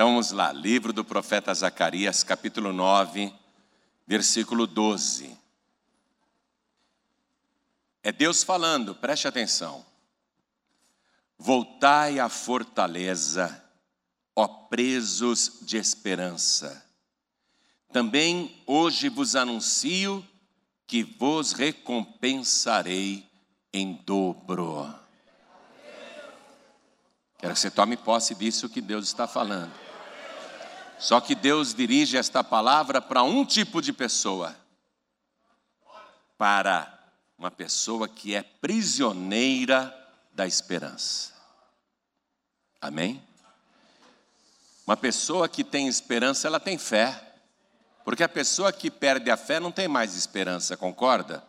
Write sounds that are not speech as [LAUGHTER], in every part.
Então vamos lá, livro do profeta Zacarias, capítulo 9, versículo 12. É Deus falando, preste atenção. Voltai à fortaleza, ó presos de esperança. Também hoje vos anuncio que vos recompensarei em dobro. Quero que você tome posse disso que Deus está falando. Só que Deus dirige esta palavra para um tipo de pessoa. Para uma pessoa que é prisioneira da esperança. Amém? Uma pessoa que tem esperança, ela tem fé. Porque a pessoa que perde a fé não tem mais esperança, concorda?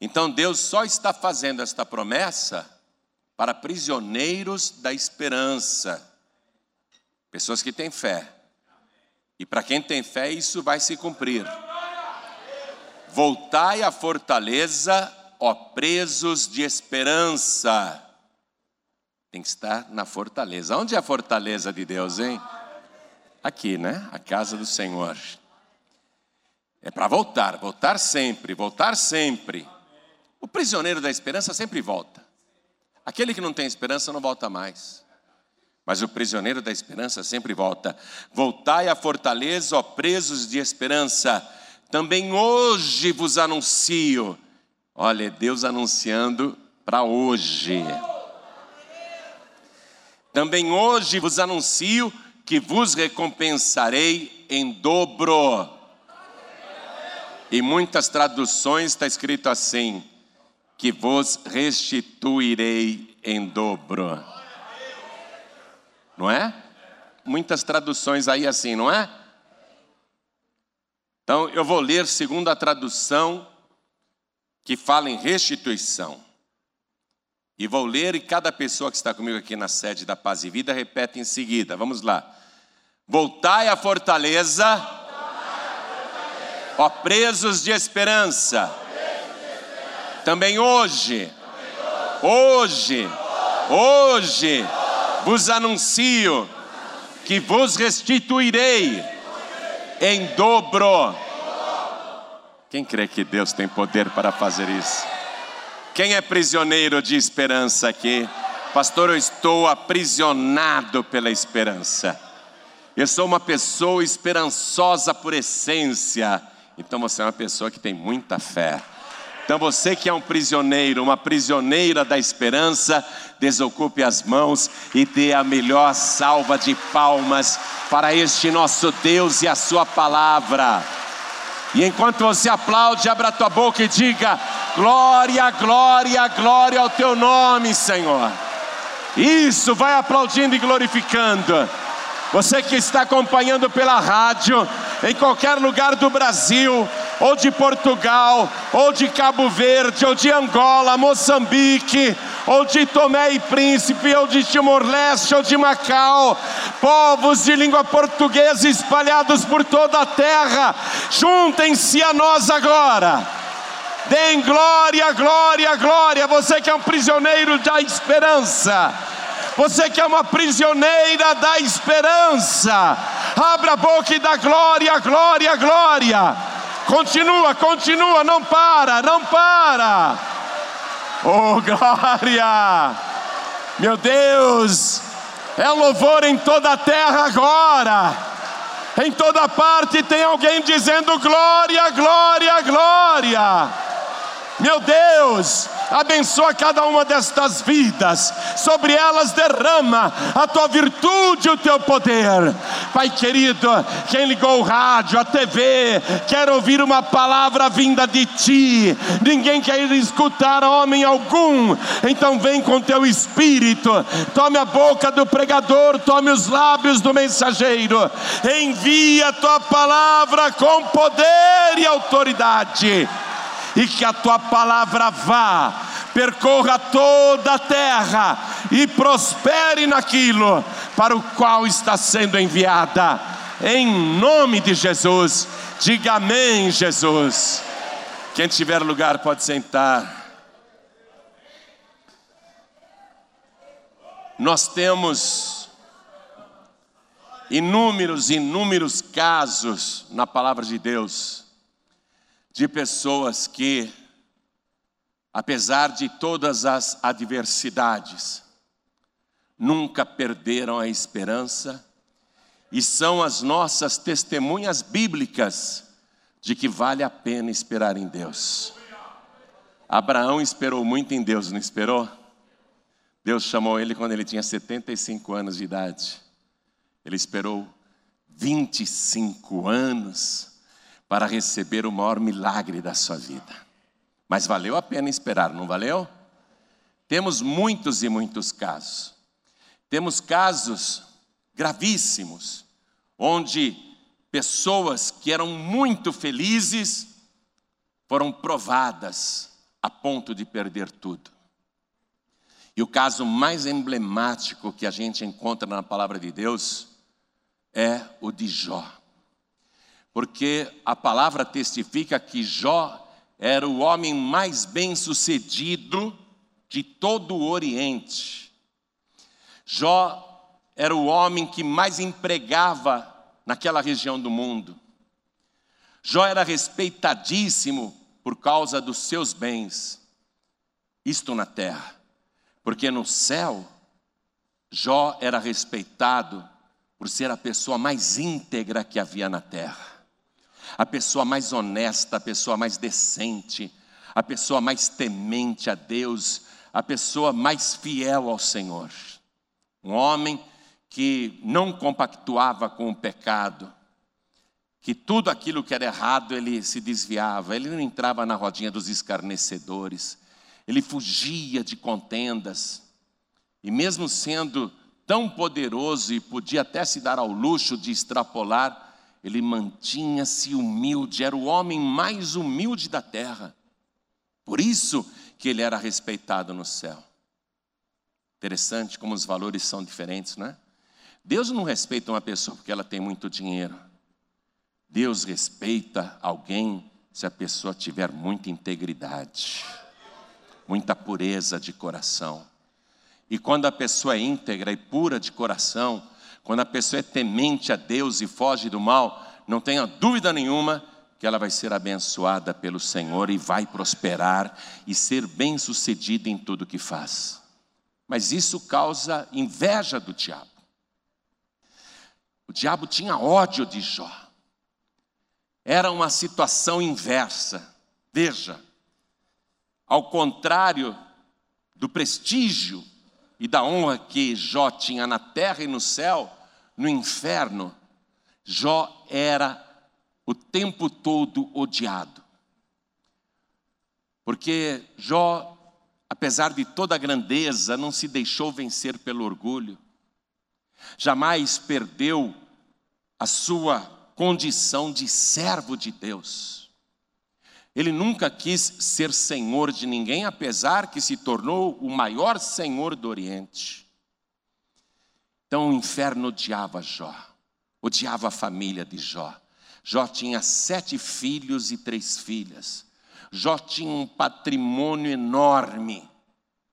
Então Deus só está fazendo esta promessa para prisioneiros da esperança, pessoas que têm fé. E para quem tem fé, isso vai se cumprir. Voltai à fortaleza, ó presos de esperança. Tem que estar na fortaleza. Onde é a fortaleza de Deus, hein? Aqui, né? A casa do Senhor. É para voltar, voltar sempre, voltar sempre. O prisioneiro da esperança sempre volta. Aquele que não tem esperança não volta mais. Mas o prisioneiro da esperança sempre volta. Voltai à fortaleza, ó presos de esperança também hoje vos anuncio. Olha, é Deus anunciando para hoje. Também hoje vos anuncio que vos recompensarei em dobro. Em muitas traduções está escrito assim: que vos restituirei em dobro. Não é? Muitas traduções aí assim, não é? Então, eu vou ler segundo a tradução que fala em restituição. E vou ler, e cada pessoa que está comigo aqui na sede da Paz e Vida repete em seguida. Vamos lá. Voltai à fortaleza, ó presos de esperança. Também hoje, hoje, hoje, vos anuncio que vos restituirei em dobro. Quem crê que Deus tem poder para fazer isso? Quem é prisioneiro de esperança aqui? Pastor, eu estou aprisionado pela esperança. Eu sou uma pessoa esperançosa por essência. Então você é uma pessoa que tem muita fé. Então você que é um prisioneiro, uma prisioneira da esperança, desocupe as mãos e dê a melhor salva de palmas para este nosso Deus e a sua palavra. E enquanto você aplaude, abra a tua boca e diga: glória, glória, glória ao teu nome, Senhor. Isso, vai aplaudindo e glorificando. Você que está acompanhando pela rádio, em qualquer lugar do Brasil, ou de Portugal, ou de Cabo Verde, ou de Angola, Moçambique, ou de Tomé e Príncipe, ou de Timor-Leste, ou de Macau, povos de língua portuguesa espalhados por toda a terra, juntem-se a nós agora. Deem glória, glória, glória. Você que é um prisioneiro da esperança. Você que é uma prisioneira da esperança. Abra a boca e dá glória, glória, glória. Continua, continua, não para, não para. Oh, [LAUGHS] glória! Meu Deus, é louvor em toda a terra agora. Em toda parte tem alguém dizendo glória, glória, glória. Meu Deus, abençoa cada uma destas vidas, sobre elas derrama a tua virtude o teu poder. Pai querido, quem ligou o rádio, a TV, quer ouvir uma palavra vinda de ti, ninguém quer escutar homem algum, então vem com teu espírito, tome a boca do pregador, tome os lábios do mensageiro, envia a tua palavra com poder e autoridade e que a tua palavra vá, percorra toda a terra e prospere naquilo para o qual está sendo enviada. Em nome de Jesus, diga amém, Jesus. Quem tiver lugar pode sentar. Nós temos inúmeros, inúmeros casos na palavra de Deus de pessoas que, apesar de todas as adversidades, nunca perderam a esperança e são as nossas testemunhas bíblicas de que vale a pena esperar em Deus. Abraão esperou muito em Deus, não esperou? Deus chamou ele quando ele tinha 75 anos de idade. Ele esperou 25 anos para receber o maior milagre da sua vida. Mas valeu a pena esperar, não valeu? Temos muitos e muitos casos. Temos casos gravíssimos, onde pessoas que eram muito felizes foram provadas a ponto de perder tudo. E o caso mais emblemático que a gente encontra na palavra de Deus é o de Jó. Porque a palavra testifica que Jó era o homem mais bem-sucedido de todo o Oriente. Jó era o homem que mais empregava naquela região do mundo. Jó era respeitadíssimo por causa dos seus bens, isto na terra, porque no céu, Jó era respeitado por ser a pessoa mais íntegra que havia na terra, a pessoa mais honesta, a pessoa mais decente, a pessoa mais temente a Deus, a pessoa mais fiel ao Senhor. Um homem que não compactuava com o pecado, que tudo aquilo que era errado ele se desviava, ele não entrava na rodinha dos escarnecedores, ele fugia de contendas, e mesmo sendo tão poderoso e podia até se dar ao luxo de extrapolar, ele mantinha-se humilde, era o homem mais humilde da terra. Por isso que ele era respeitado no céu. Interessante como os valores são diferentes, não é? Deus não respeita uma pessoa porque ela tem muito dinheiro. Deus respeita alguém se a pessoa tiver muita integridade, muita pureza de coração. E quando a pessoa é íntegra e pura de coração, quando a pessoa é temente a Deus e foge do mal, não tenha dúvida nenhuma que ela vai ser abençoada pelo Senhor e vai prosperar e ser bem-sucedida em tudo que faz. Mas isso causa inveja do diabo. O diabo tinha ódio de Jó. Era uma situação inversa. Veja, ao contrário do prestígio e da honra que Jó tinha na terra e no céu, no inferno, Jó era o tempo todo odiado. Porque Jó, apesar de toda a grandeza, não se deixou vencer pelo orgulho jamais perdeu a sua condição de servo de Deus. Ele nunca quis ser senhor de ninguém, apesar que se tornou o maior senhor do Oriente. Então o inferno odiava Jó, odiava a família de Jó. Jó tinha sete filhos e três filhas. Jó tinha um patrimônio enorme.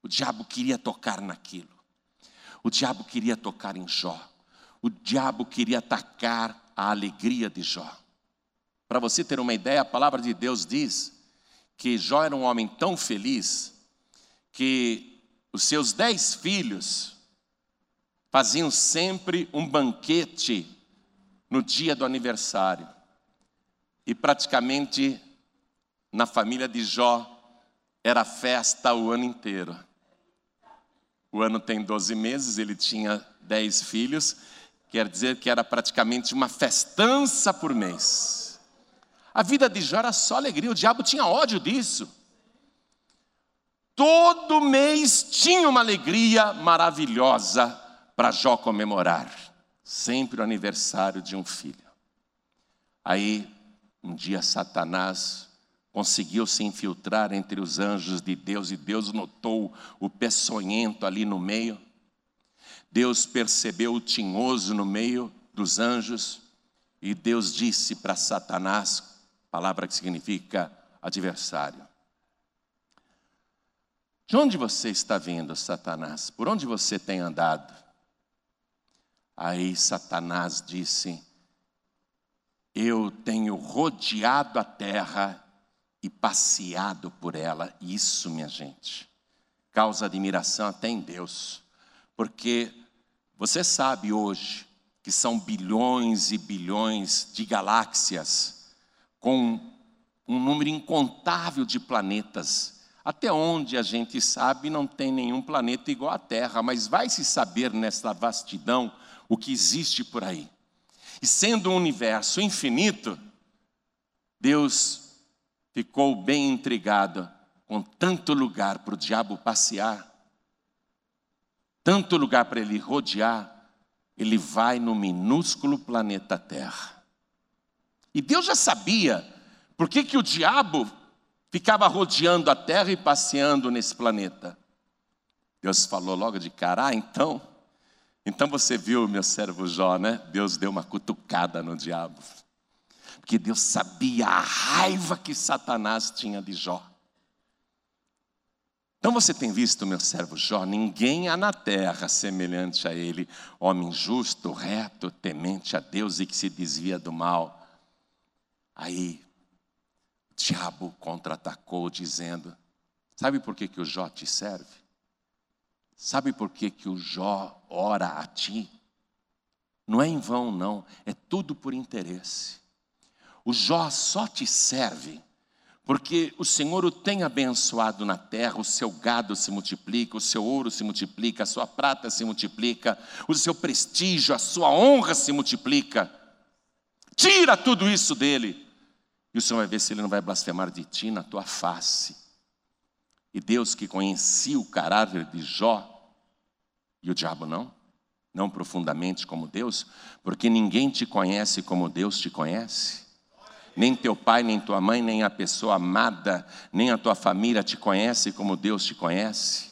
O diabo queria tocar naquilo. O diabo queria tocar em Jó. O diabo queria atacar a alegria de Jó. Para você ter uma ideia, a palavra de Deus diz que Jó era um homem tão feliz que os seus dez filhos faziam sempre um banquete no dia do aniversário. E praticamente na família de Jó era festa o ano inteiro. O ano tem 12 meses, ele tinha 10 filhos, quer dizer que era praticamente uma festança por mês. A vida de Jó era só alegria, o diabo tinha ódio disso. Todo mês tinha uma alegria maravilhosa para Jó comemorar, sempre o aniversário de um filho. Aí, um dia, Satanás conseguiu se infiltrar entre os anjos de Deus e Deus notou o peçonhento ali no meio. Deus percebeu o tinhoso no meio dos anjos e Deus disse para Satanás, palavra que significa adversário: De onde você está vindo, Satanás? Por onde você tem andado? Aí Satanás disse: Eu tenho rodeado a terra e passeado por ela. Isso, minha gente, causa admiração até em Deus, porque você sabe hoje que são bilhões e bilhões de galáxias com um número incontável de planetas. Até onde a gente sabe, não tem nenhum planeta igual à Terra, mas vai se saber nessa vastidão o que existe por aí. E sendo um universo infinito, Deus ficou bem intrigado com tanto lugar para o diabo passear, tanto lugar para ele rodear, ele vai no minúsculo planeta Terra. E Deus já sabia por que, que o diabo ficava rodeando a Terra e passeando nesse planeta. Deus falou logo de cara, ah, então, então você viu meu servo Jó, né? Deus deu uma cutucada no diabo. Porque Deus sabia a raiva que Satanás tinha de Jó. Então você tem visto, meu servo Jó, ninguém há na terra semelhante a ele, homem justo, reto, temente a Deus e que se desvia do mal. Aí o diabo contra-atacou, dizendo: Sabe por que, que o Jó te serve? Sabe por que, que o Jó ora a ti? Não é em vão, não, é tudo por interesse. O Jó só te serve porque o Senhor o tem abençoado na terra, o seu gado se multiplica, o seu ouro se multiplica, a sua prata se multiplica, o seu prestígio, a sua honra se multiplica. Tira tudo isso dele, e o Senhor vai ver se ele não vai blasfemar de ti na tua face. E Deus que conhecia o caráter de Jó, e o diabo não, não profundamente como Deus, porque ninguém te conhece como Deus te conhece nem teu pai, nem tua mãe, nem a pessoa amada, nem a tua família te conhece como Deus te conhece.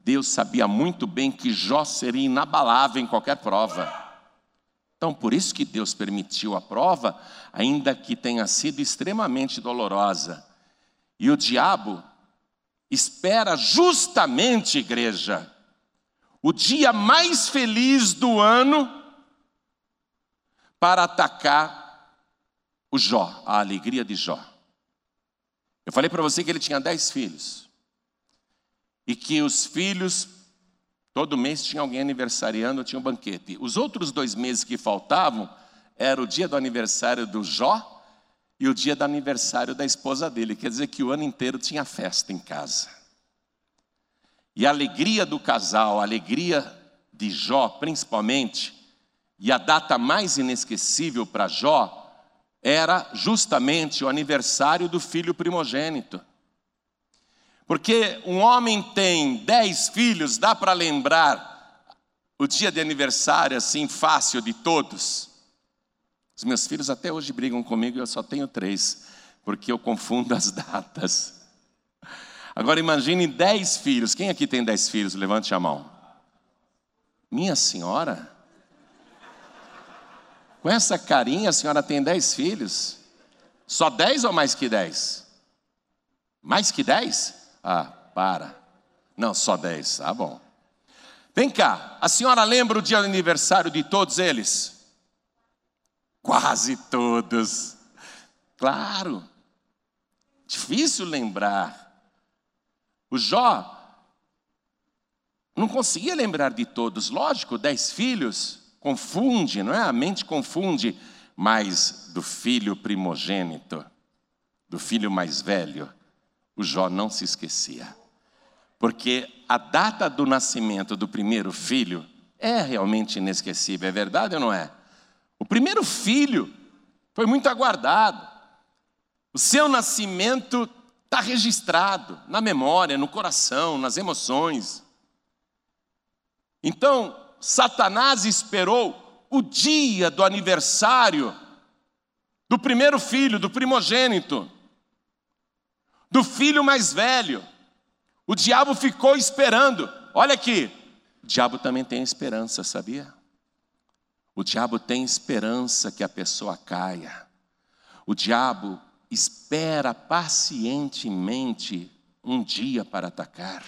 Deus sabia muito bem que Jó seria inabalável em qualquer prova. Então, por isso que Deus permitiu a prova, ainda que tenha sido extremamente dolorosa. E o diabo espera justamente, igreja, o dia mais feliz do ano para atacar o Jó, a alegria de Jó. Eu falei para você que ele tinha dez filhos. E que os filhos, todo mês tinha alguém aniversariando, tinha um banquete. Os outros dois meses que faltavam, era o dia do aniversário do Jó e o dia do aniversário da esposa dele. Quer dizer que o ano inteiro tinha festa em casa. E a alegria do casal, a alegria de Jó, principalmente, e a data mais inesquecível para Jó, era justamente o aniversário do filho primogênito. Porque um homem tem dez filhos, dá para lembrar o dia de aniversário assim fácil de todos. Os meus filhos até hoje brigam comigo e eu só tenho três, porque eu confundo as [LAUGHS] datas. Agora imagine dez filhos. Quem aqui tem dez filhos? Levante a mão. Minha senhora? Com essa carinha, a senhora tem dez filhos? Só dez ou mais que dez? Mais que dez? Ah, para. Não, só dez. Ah, bom. Vem cá, a senhora lembra o dia do aniversário de todos eles? Quase todos. Claro. Difícil lembrar. O Jó não conseguia lembrar de todos. Lógico, dez filhos confunde, não é? A mente confunde, mas do filho primogênito, do filho mais velho, o Jó não se esquecia. Porque a data do nascimento do primeiro filho é realmente inesquecível, é verdade ou não é? O primeiro filho foi muito aguardado. O seu nascimento está registrado na memória, no coração, nas emoções. Então, Satanás esperou o dia do aniversário do primeiro filho, do primogênito, do filho mais velho. O diabo ficou esperando. Olha aqui, o diabo também tem esperança, sabia? O diabo tem esperança que a pessoa caia. O diabo espera pacientemente um dia para atacar.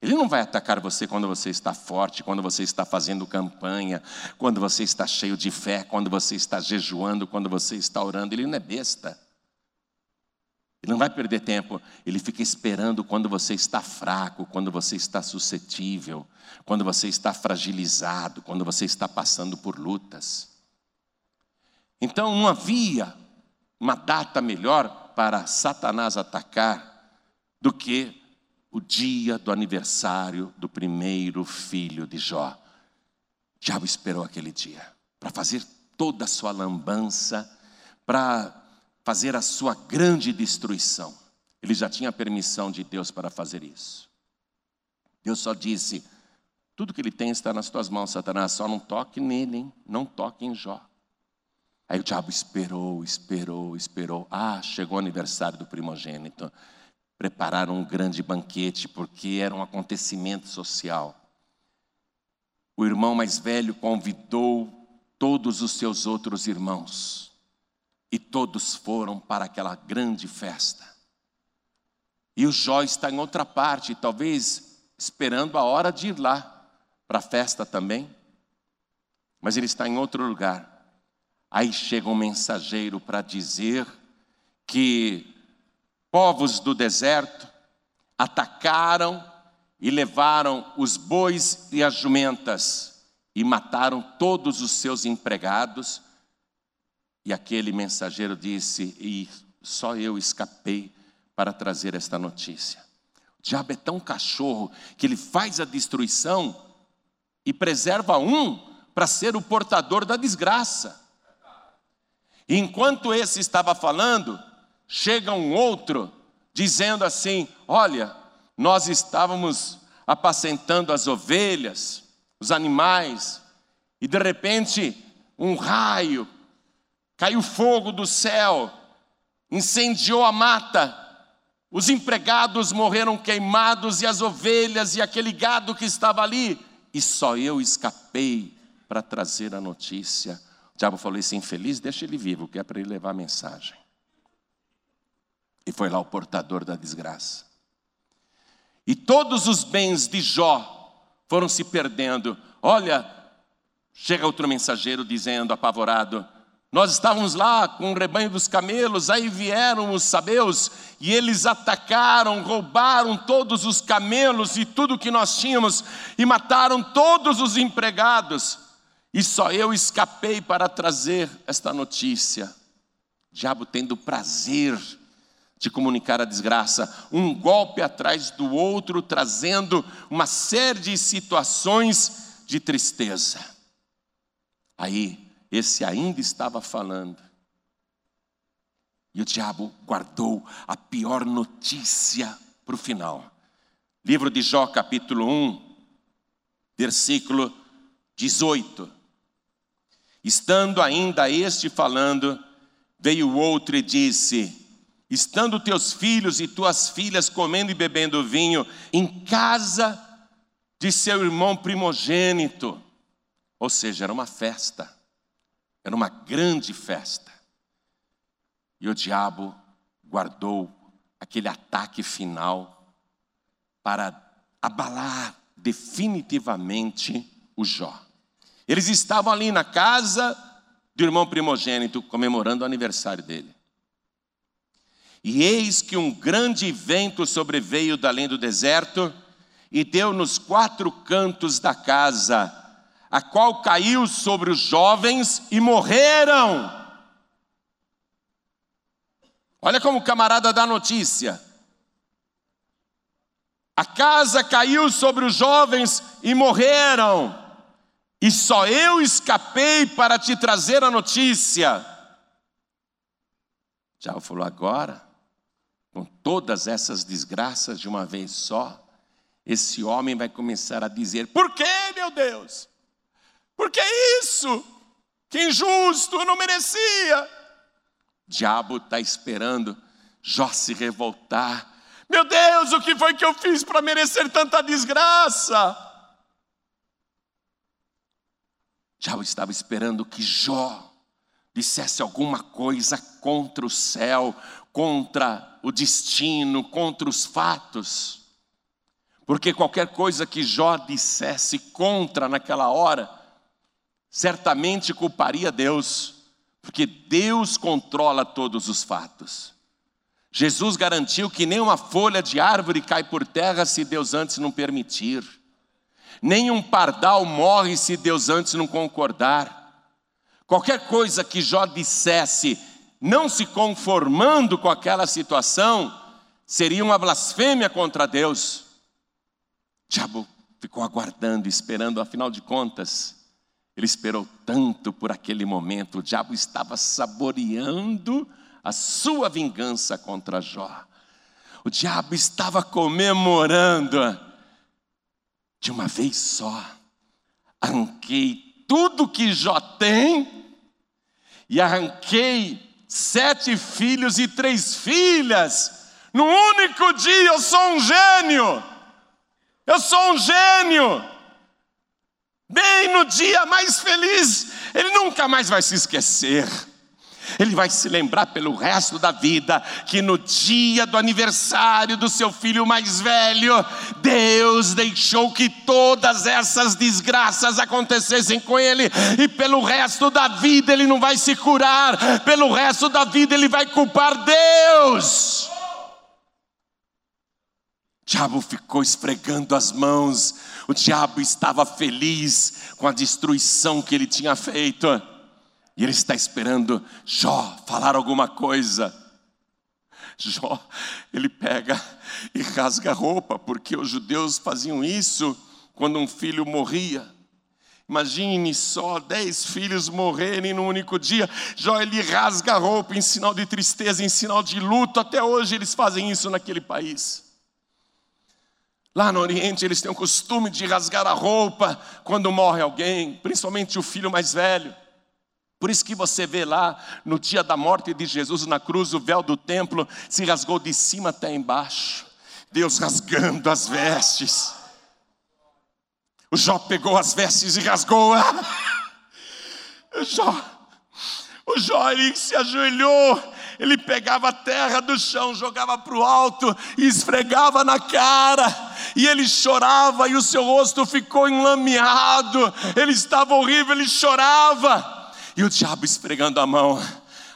Ele não vai atacar você quando você está forte, quando você está fazendo campanha, quando você está cheio de fé, quando você está jejuando, quando você está orando. Ele não é besta. Ele não vai perder tempo, ele fica esperando quando você está fraco, quando você está suscetível, quando você está fragilizado, quando você está passando por lutas. Então não havia uma data melhor para Satanás atacar do que o dia do aniversário do primeiro filho de Jó. Diabo esperou aquele dia para fazer toda a sua lambança, para fazer a sua grande destruição. Ele já tinha permissão de Deus para fazer isso. Deus só disse: tudo que ele tem está nas tuas mãos, Satanás, só não toque nele, hein? não toque em Jó. Aí o diabo esperou, esperou, esperou. Ah, chegou o aniversário do primogênito. Prepararam um grande banquete, porque era um acontecimento social. O irmão mais velho convidou todos os seus outros irmãos. E todos foram para aquela grande festa. E o Jó está em outra parte, talvez esperando a hora de ir lá para a festa também. Mas ele está em outro lugar. Aí chega um mensageiro para dizer que povos do deserto atacaram e levaram os bois e as jumentas e mataram todos os seus empregados e aquele mensageiro disse: E só eu escapei para trazer esta notícia. O diabo é tão cachorro que ele faz a destruição e preserva um para ser o portador da desgraça. Enquanto esse estava falando, chega um outro dizendo assim: Olha, nós estávamos apacentando as ovelhas, os animais, e de repente um raio caiu fogo do céu, incendiou a mata, os empregados morreram queimados e as ovelhas e aquele gado que estava ali, e só eu escapei para trazer a notícia. O diabo falou: esse infeliz, deixa ele vivo, que é para ele levar a mensagem. E foi lá o portador da desgraça. E todos os bens de Jó foram se perdendo. Olha, chega outro mensageiro dizendo, apavorado: nós estávamos lá com o rebanho dos camelos, aí vieram os sabeus e eles atacaram, roubaram todos os camelos e tudo que nós tínhamos e mataram todos os empregados. E só eu escapei para trazer esta notícia. Diabo tendo prazer de comunicar a desgraça, um golpe atrás do outro, trazendo uma série de situações de tristeza. Aí esse ainda estava falando. E o diabo guardou a pior notícia para o final. Livro de Jó, capítulo 1, versículo 18. Estando ainda este falando, veio outro e disse: Estando teus filhos e tuas filhas comendo e bebendo vinho em casa de seu irmão primogênito, ou seja, era uma festa. Era uma grande festa. E o diabo guardou aquele ataque final para abalar definitivamente o Jó. Eles estavam ali na casa do irmão primogênito, comemorando o aniversário dele. E eis que um grande vento sobreveio da além do deserto e deu nos quatro cantos da casa a qual caiu sobre os jovens e morreram. Olha como o camarada dá notícia. A casa caiu sobre os jovens e morreram. E só eu escapei para te trazer a notícia. Já falou agora, com todas essas desgraças de uma vez só, esse homem vai começar a dizer: Por que, meu Deus? Porque isso, que injusto, eu não merecia. Diabo está esperando Jó se revoltar. Meu Deus, o que foi que eu fiz para merecer tanta desgraça? Diabo estava esperando que Jó dissesse alguma coisa contra o céu, contra o destino, contra os fatos. Porque qualquer coisa que Jó dissesse contra naquela hora, certamente culparia Deus, porque Deus controla todos os fatos. Jesus garantiu que nem uma folha de árvore cai por terra se Deus antes não permitir, nem um pardal morre se Deus antes não concordar. Qualquer coisa que Jó dissesse, não se conformando com aquela situação, seria uma blasfêmia contra Deus. O diabo ficou aguardando, esperando, afinal de contas, ele esperou tanto por aquele momento, o diabo estava saboreando a sua vingança contra Jó. O diabo estava comemorando, de uma vez só, arranquei tudo que Jó tem e arranquei sete filhos e três filhas. No único dia eu sou um gênio. Eu sou um gênio. Bem no dia mais feliz, ele nunca mais vai se esquecer. Ele vai se lembrar pelo resto da vida que no dia do aniversário do seu filho mais velho, Deus deixou que todas essas desgraças acontecessem com ele, e pelo resto da vida ele não vai se curar, pelo resto da vida ele vai culpar Deus. O diabo ficou esfregando as mãos, o diabo estava feliz com a destruição que ele tinha feito. E ele está esperando Jó falar alguma coisa. Jó, ele pega e rasga a roupa, porque os judeus faziam isso quando um filho morria. Imagine só dez filhos morrerem num único dia. Jó ele rasga a roupa em sinal de tristeza, em sinal de luto. Até hoje eles fazem isso naquele país. Lá no Oriente eles têm o costume de rasgar a roupa quando morre alguém, principalmente o filho mais velho. Por isso que você vê lá, no dia da morte de Jesus na cruz, o véu do templo se rasgou de cima até embaixo. Deus rasgando as vestes. O Jó pegou as vestes e rasgou. [LAUGHS] O Jó, o Jó ele se ajoelhou, ele pegava a terra do chão, jogava para o alto e esfregava na cara. E ele chorava e o seu rosto ficou enlameado. Ele estava horrível, ele chorava. E o diabo esfregando a mão.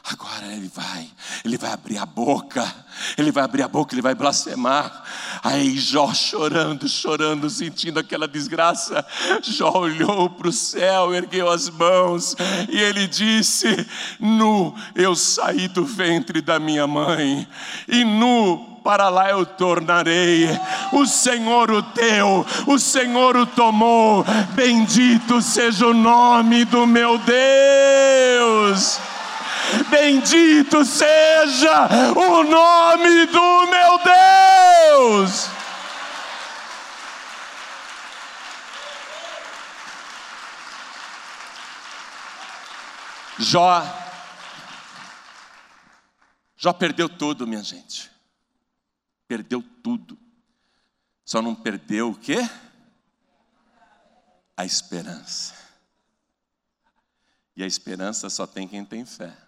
Agora ele vai, ele vai abrir a boca, ele vai abrir a boca, ele vai blasfemar. Aí Jó chorando, chorando, sentindo aquela desgraça. Jó olhou para o céu, ergueu as mãos e ele disse: Nu eu saí do ventre da minha mãe, e nu para lá eu tornarei. O Senhor o deu, o Senhor o tomou. Bendito seja o nome do meu Deus. Bendito seja o nome do meu Deus. Jó, Jó perdeu tudo, minha gente. Perdeu tudo. Só não perdeu o quê? A esperança. E a esperança só tem quem tem fé.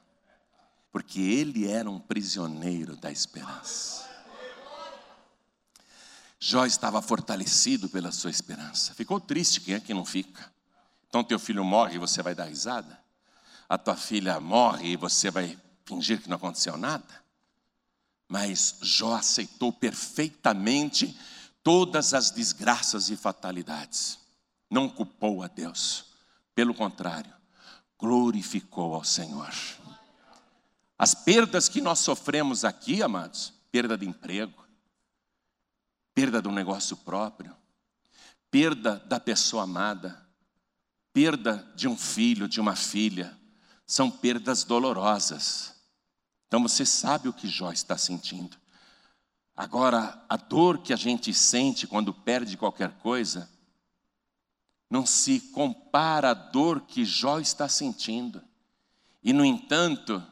Porque ele era um prisioneiro da esperança. Jó estava fortalecido pela sua esperança. Ficou triste, quem é que não fica? Então teu filho morre e você vai dar risada? A tua filha morre e você vai fingir que não aconteceu nada? Mas Jó aceitou perfeitamente todas as desgraças e fatalidades. Não culpou a Deus. Pelo contrário, glorificou ao Senhor. As perdas que nós sofremos aqui, amados, perda de emprego, perda do negócio próprio, perda da pessoa amada, perda de um filho, de uma filha, são perdas dolorosas. Então você sabe o que Jó está sentindo. Agora, a dor que a gente sente quando perde qualquer coisa, não se compara à dor que Jó está sentindo. E, no entanto,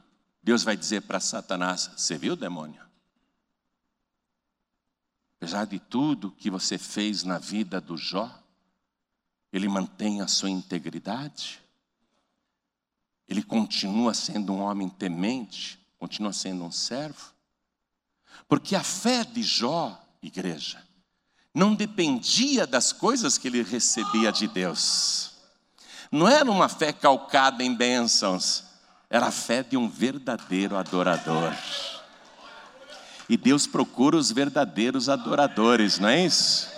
Deus vai dizer para Satanás: Você viu, demônio? Apesar de tudo que você fez na vida do Jó, ele mantém a sua integridade, ele continua sendo um homem temente, continua sendo um servo. Porque a fé de Jó, igreja, não dependia das coisas que ele recebia de Deus. Não era uma fé calcada em bênçãos, era a fé de um verdadeiro adorador. E Deus procura os verdadeiros adoradores, não é isso?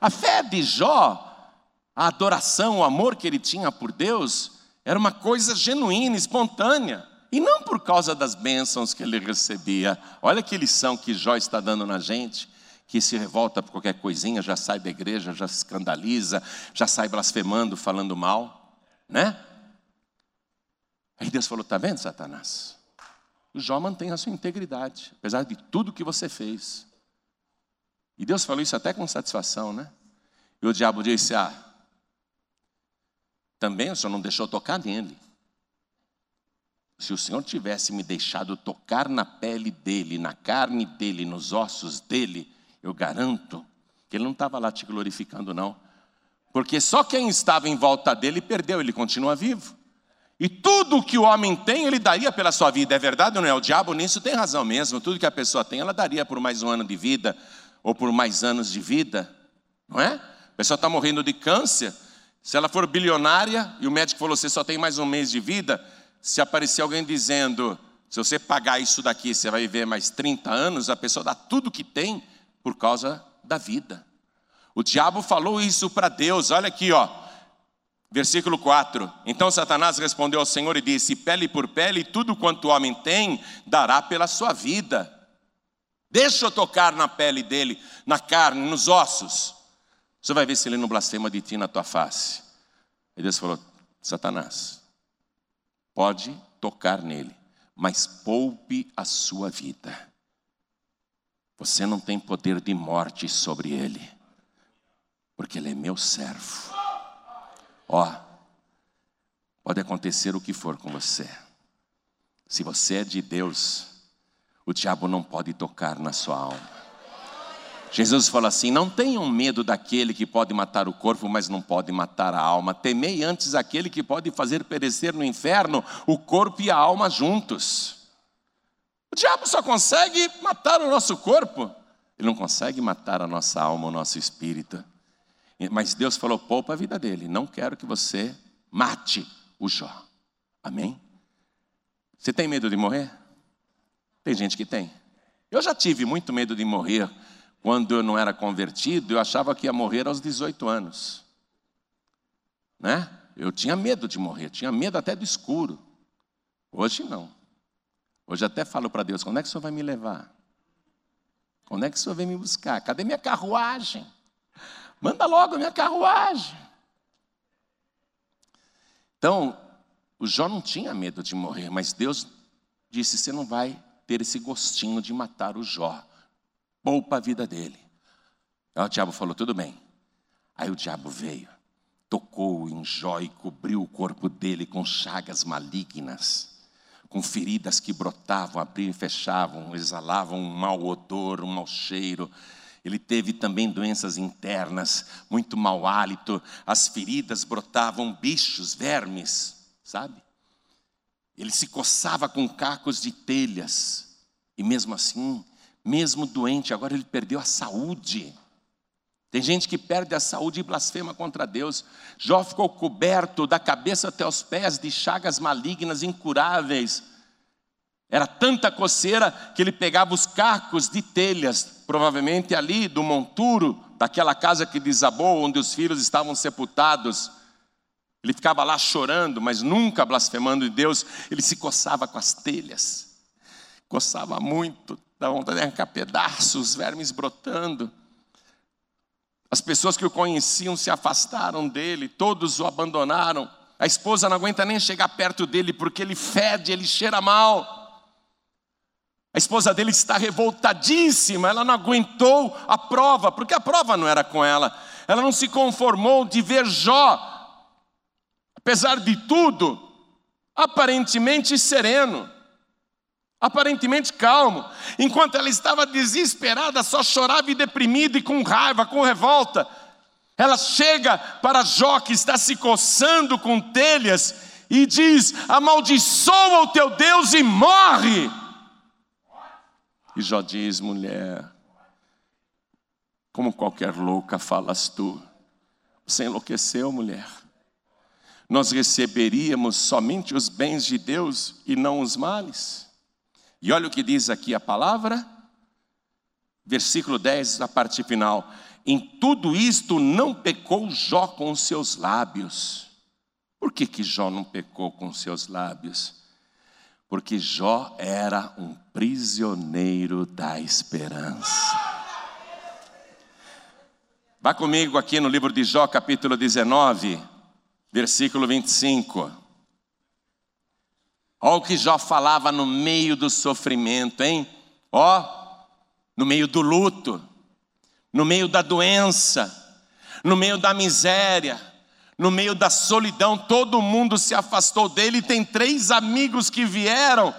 A fé de Jó, a adoração, o amor que ele tinha por Deus, era uma coisa genuína, espontânea. E não por causa das bênçãos que ele recebia. Olha que lição que Jó está dando na gente que se revolta por qualquer coisinha, já sai da igreja, já se escandaliza, já sai blasfemando, falando mal, né? Aí Deus falou: "Tá vendo, Satanás? O Jó mantém a sua integridade, apesar de tudo que você fez." E Deus falou isso até com satisfação, né? E o diabo disse: "Ah, também o Senhor não deixou tocar nele. Se o Senhor tivesse me deixado tocar na pele dele, na carne dele, nos ossos dele, eu garanto que ele não estava lá te glorificando, não. Porque só quem estava em volta dele perdeu, ele continua vivo. E tudo que o homem tem, ele daria pela sua vida. É verdade ou não é? O diabo nisso tem razão mesmo. Tudo que a pessoa tem, ela daria por mais um ano de vida, ou por mais anos de vida. Não é? A pessoa está morrendo de câncer. Se ela for bilionária e o médico falou: você só tem mais um mês de vida. Se aparecer alguém dizendo: se você pagar isso daqui, você vai viver mais 30 anos, a pessoa dá tudo que tem por causa da vida. O diabo falou isso para Deus, olha aqui, ó. Versículo 4: Então Satanás respondeu ao Senhor e disse: Pele por pele, tudo quanto o homem tem, dará pela sua vida. Deixa eu tocar na pele dele, na carne, nos ossos. Você vai ver se ele não blasfema de ti na tua face. E Deus falou: Satanás, pode tocar nele, mas poupe a sua vida. Você não tem poder de morte sobre ele, porque ele é meu servo. Ó, pode acontecer o que for com você. Se você é de Deus, o diabo não pode tocar na sua alma. Jesus fala assim: não tenham medo daquele que pode matar o corpo, mas não pode matar a alma. Temei antes aquele que pode fazer perecer no inferno o corpo e a alma juntos. O diabo só consegue matar o nosso corpo, ele não consegue matar a nossa alma, o nosso espírito. Mas Deus falou: poupa a vida dele, não quero que você mate o Jó. Amém? Você tem medo de morrer? Tem gente que tem. Eu já tive muito medo de morrer quando eu não era convertido, eu achava que ia morrer aos 18 anos. Né? Eu tinha medo de morrer, tinha medo até do escuro. Hoje não. Hoje até falo para Deus: quando é que o senhor vai me levar? Quando é que o senhor vem me buscar? Cadê minha carruagem? Manda logo a minha carruagem. Então, o Jó não tinha medo de morrer, mas Deus disse: você não vai ter esse gostinho de matar o Jó. Poupa a vida dele. Aí o diabo falou: tudo bem. Aí o diabo veio, tocou em Jó e cobriu o corpo dele com chagas malignas com feridas que brotavam, abriam e fechavam, exalavam um mau odor, um mau cheiro. Ele teve também doenças internas, muito mau hálito, as feridas brotavam bichos, vermes, sabe? Ele se coçava com cacos de telhas, e mesmo assim, mesmo doente, agora ele perdeu a saúde. Tem gente que perde a saúde e blasfema contra Deus. Jó ficou coberto da cabeça até os pés de chagas malignas incuráveis. Era tanta coceira que ele pegava os cacos de telhas, provavelmente ali do monturo daquela casa que desabou, onde os filhos estavam sepultados. Ele ficava lá chorando, mas nunca blasfemando de Deus. Ele se coçava com as telhas, coçava muito, dava vontade de arrancar pedaços, vermes brotando. As pessoas que o conheciam se afastaram dele, todos o abandonaram. A esposa não aguenta nem chegar perto dele porque ele fede, ele cheira mal. A esposa dele está revoltadíssima, ela não aguentou a prova, porque a prova não era com ela. Ela não se conformou de ver Jó, apesar de tudo, aparentemente sereno aparentemente calmo, enquanto ela estava desesperada, só chorava e deprimida e com raiva, com revolta. Ela chega para Jó, que está se coçando com telhas, e diz: Amaldiçoa o teu Deus e morre. E Jó diz: mulher, como qualquer louca falas tu. Você enlouqueceu, mulher. Nós receberíamos somente os bens de Deus e não os males. E olha o que diz aqui a palavra, versículo 10, a parte final. Em tudo isto não pecou Jó com os seus lábios. Por que, que Jó não pecou com os seus lábios? Porque Jó era um prisioneiro da esperança. Vá comigo aqui no livro de Jó, capítulo 19, versículo 25. Olha o que Jó falava no meio do sofrimento, hein? Ó, no meio do luto, no meio da doença, no meio da miséria, no meio da solidão, todo mundo se afastou dele. E tem três amigos que vieram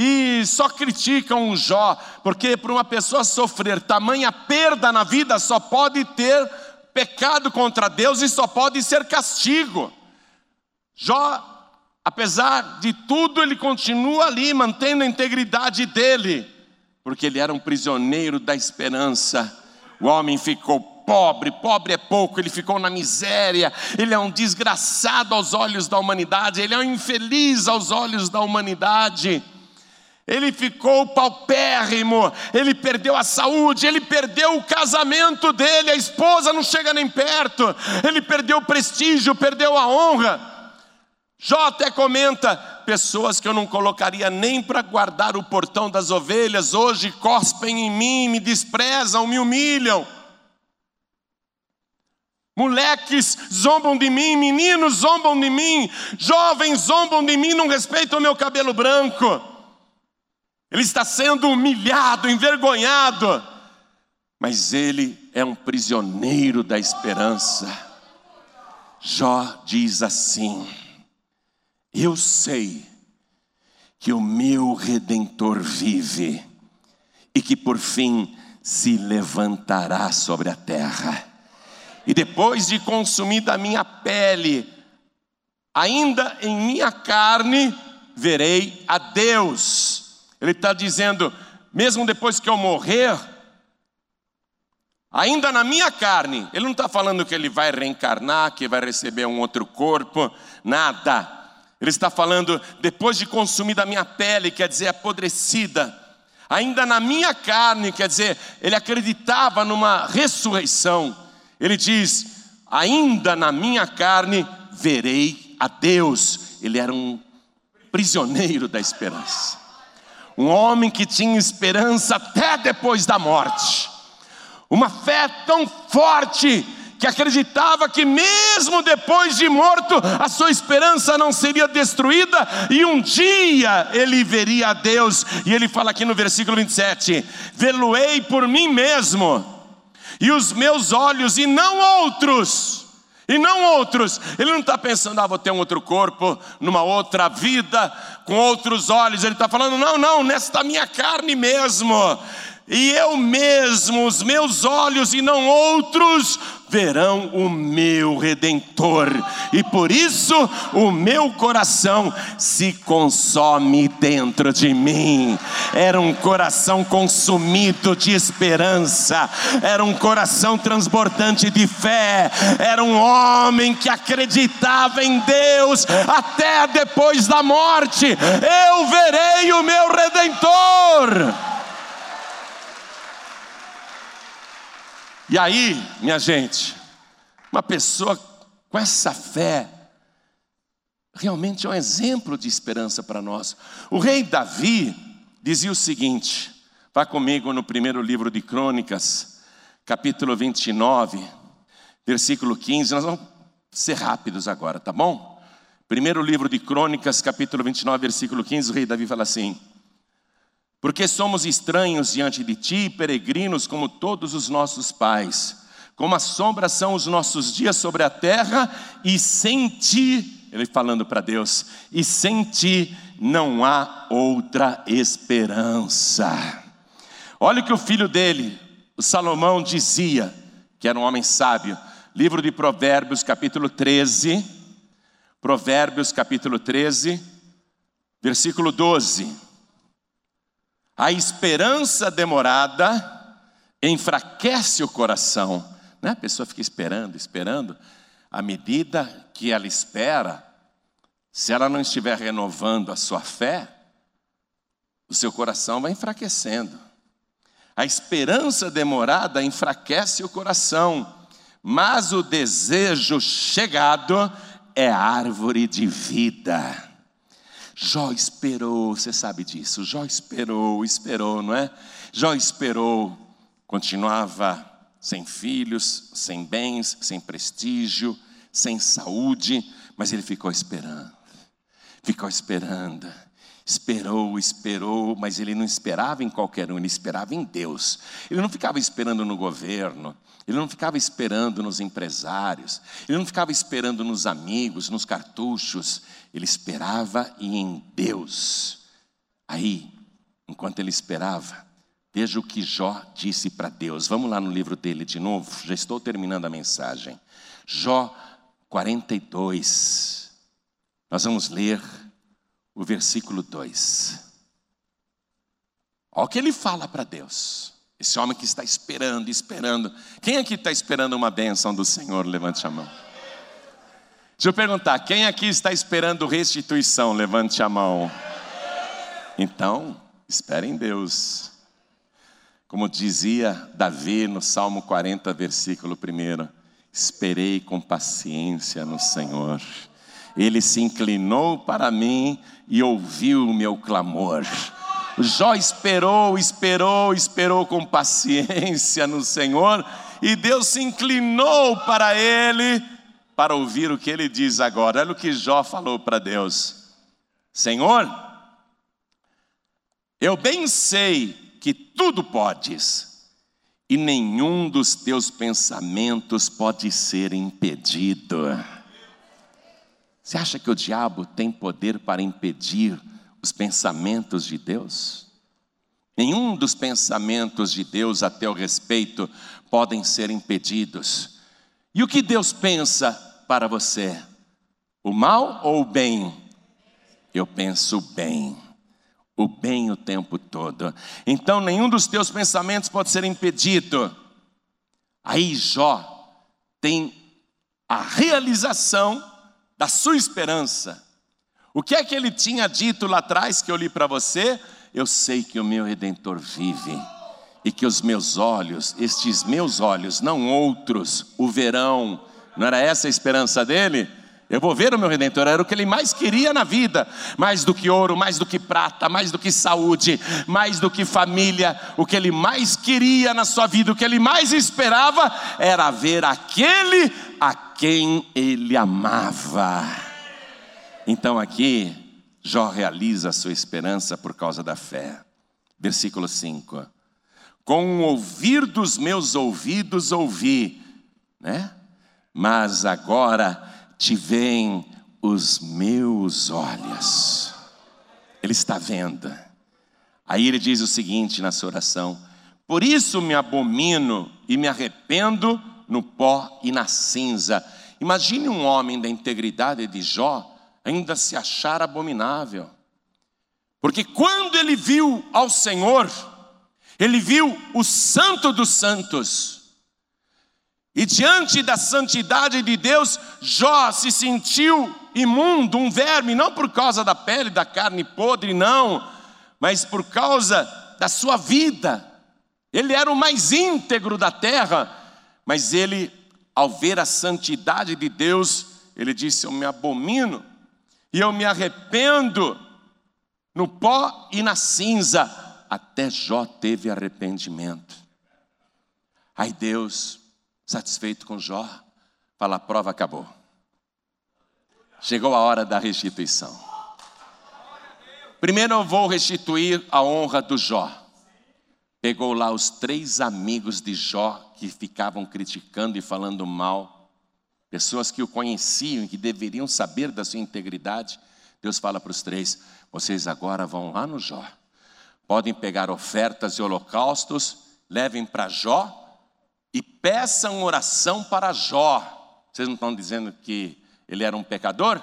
e só criticam o Jó, porque para uma pessoa sofrer tamanha perda na vida só pode ter pecado contra Deus e só pode ser castigo. Jó, apesar de tudo, ele continua ali mantendo a integridade dele, porque ele era um prisioneiro da esperança. O homem ficou pobre, pobre é pouco, ele ficou na miséria, ele é um desgraçado aos olhos da humanidade, ele é um infeliz aos olhos da humanidade ele ficou paupérrimo, ele perdeu a saúde, ele perdeu o casamento dele, a esposa não chega nem perto, ele perdeu o prestígio, perdeu a honra. Jó até comenta: pessoas que eu não colocaria nem para guardar o portão das ovelhas, hoje cospem em mim, me desprezam, me humilham. Moleques zombam de mim, meninos zombam de mim, jovens zombam de mim, não respeitam meu cabelo branco. Ele está sendo humilhado, envergonhado, mas ele é um prisioneiro da esperança. Jó diz assim: Eu sei que o meu redentor vive e que por fim se levantará sobre a terra. E depois de consumida a minha pele, ainda em minha carne verei a Deus ele está dizendo, mesmo depois que eu morrer, ainda na minha carne, ele não está falando que ele vai reencarnar, que vai receber um outro corpo, nada. Ele está falando, depois de consumir da minha pele, quer dizer, apodrecida, ainda na minha carne, quer dizer, ele acreditava numa ressurreição. Ele diz: ainda na minha carne verei a Deus. Ele era um prisioneiro da esperança um homem que tinha esperança até depois da morte, uma fé tão forte que acreditava que mesmo depois de morto, a sua esperança não seria destruída e um dia ele veria a Deus. E ele fala aqui no versículo 27: Veloei por mim mesmo, e os meus olhos, e não outros e não outros. Ele não está pensando, ah, vou ter um outro corpo, numa outra vida, com outros olhos. Ele está falando, não, não, nesta minha carne mesmo. E eu mesmo, os meus olhos e não outros, verão o meu redentor, e por isso o meu coração se consome dentro de mim. Era um coração consumido de esperança, era um coração transbordante de fé, era um homem que acreditava em Deus até depois da morte. Eu verei o meu redentor. E aí, minha gente, uma pessoa com essa fé, realmente é um exemplo de esperança para nós. O rei Davi dizia o seguinte: vá comigo no primeiro livro de Crônicas, capítulo 29, versículo 15. Nós vamos ser rápidos agora, tá bom? Primeiro livro de Crônicas, capítulo 29, versículo 15, o rei Davi fala assim: porque somos estranhos diante de ti, peregrinos como todos os nossos pais. Como a sombra são os nossos dias sobre a terra, e sem ti, ele falando para Deus, e sem ti não há outra esperança. Olha o que o filho dele, o Salomão, dizia, que era um homem sábio. Livro de Provérbios, capítulo 13. Provérbios, capítulo 13, versículo 12. A esperança demorada enfraquece o coração. Né? A pessoa fica esperando, esperando. À medida que ela espera, se ela não estiver renovando a sua fé, o seu coração vai enfraquecendo. A esperança demorada enfraquece o coração, mas o desejo chegado é árvore de vida. Jó esperou, você sabe disso. Jó esperou, esperou, não é? Jó esperou, continuava sem filhos, sem bens, sem prestígio, sem saúde, mas ele ficou esperando. Ficou esperando. Esperou, esperou, mas ele não esperava em qualquer um, ele esperava em Deus. Ele não ficava esperando no governo, ele não ficava esperando nos empresários, ele não ficava esperando nos amigos, nos cartuchos, ele esperava em Deus. Aí, enquanto ele esperava, veja o que Jó disse para Deus. Vamos lá no livro dele de novo, já estou terminando a mensagem. Jó 42. Nós vamos ler o versículo 2. Olha o que ele fala para Deus. Esse homem que está esperando, esperando. Quem aqui está esperando uma bênção do Senhor? Levante a mão. Deixa eu perguntar: quem aqui está esperando restituição? Levante a mão. Então, espere em Deus. Como dizia Davi no Salmo 40, versículo 1: Esperei com paciência no Senhor. Ele se inclinou para mim e ouviu o meu clamor. Jó esperou, esperou, esperou com paciência no Senhor, e Deus se inclinou para ele para ouvir o que ele diz agora. Olha o que Jó falou para Deus: Senhor, eu bem sei que tudo podes, e nenhum dos teus pensamentos pode ser impedido. Você acha que o diabo tem poder para impedir os pensamentos de Deus? Nenhum dos pensamentos de Deus a teu respeito podem ser impedidos. E o que Deus pensa para você? O mal ou o bem? Eu penso o bem. O bem o tempo todo. Então nenhum dos teus pensamentos pode ser impedido. Aí Jó tem a realização da sua esperança. O que é que ele tinha dito lá atrás que eu li para você? Eu sei que o meu redentor vive e que os meus olhos, estes meus olhos, não outros, o verão, não era essa a esperança dele? Eu vou ver o meu redentor, era o que ele mais queria na vida, mais do que ouro, mais do que prata, mais do que saúde, mais do que família. O que ele mais queria na sua vida, o que ele mais esperava era ver aquele a quem ele amava. Então aqui, Jó realiza a sua esperança por causa da fé. Versículo 5. Com o ouvir dos meus ouvidos ouvi, né? Mas agora te veem os meus olhos. Ele está vendo. Aí ele diz o seguinte na sua oração: Por isso me abomino e me arrependo no pó e na cinza. Imagine um homem da integridade de Jó ainda se achar abominável. Porque quando ele viu ao Senhor, ele viu o Santo dos Santos. E diante da santidade de Deus, Jó se sentiu imundo, um verme, não por causa da pele, da carne podre, não, mas por causa da sua vida. Ele era o mais íntegro da terra, mas ele, ao ver a santidade de Deus, ele disse: Eu me abomino e eu me arrependo no pó e na cinza. Até Jó teve arrependimento. Aí Deus satisfeito com Jó, fala: a prova acabou. Chegou a hora da restituição. Primeiro eu vou restituir a honra do Jó. Pegou lá os três amigos de Jó que ficavam criticando e falando mal, pessoas que o conheciam e que deveriam saber da sua integridade. Deus fala para os três: vocês agora vão lá no Jó, podem pegar ofertas e holocaustos, levem para Jó e peçam oração para Jó. Vocês não estão dizendo que ele era um pecador?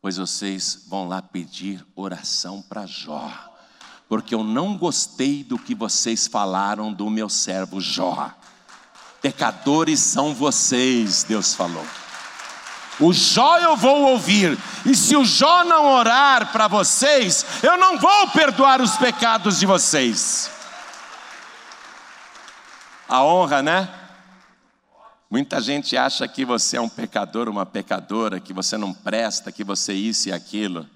Pois vocês vão lá pedir oração para Jó. porque eu não gostei do que vocês falaram do meu servo Jó. Pecadores são vocês, Deus falou. O Jó eu vou ouvir, e se o Jó não orar para vocês, eu não vou perdoar os pecados de vocês. A honra, né? Muita gente acha que você é um pecador, uma pecadora, que você não presta, que você isso e aquilo.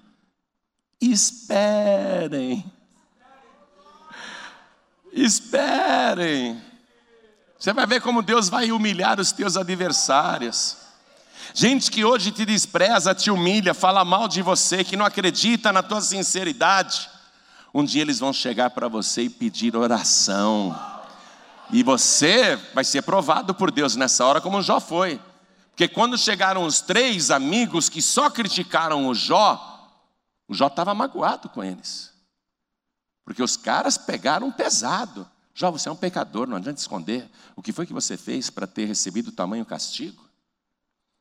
Esperem. Esperem. Você vai ver como Deus vai humilhar os teus adversários. Gente que hoje te despreza, te humilha, fala mal de você, que não acredita na tua sinceridade. Um dia eles vão chegar para você e pedir oração. E você vai ser provado por Deus nessa hora, como Jó foi. Porque quando chegaram os três amigos que só criticaram o Jó, o Jó estava magoado com eles. Porque os caras pegaram pesado. Jó, você é um pecador, não adianta esconder. O que foi que você fez para ter recebido tamanho castigo?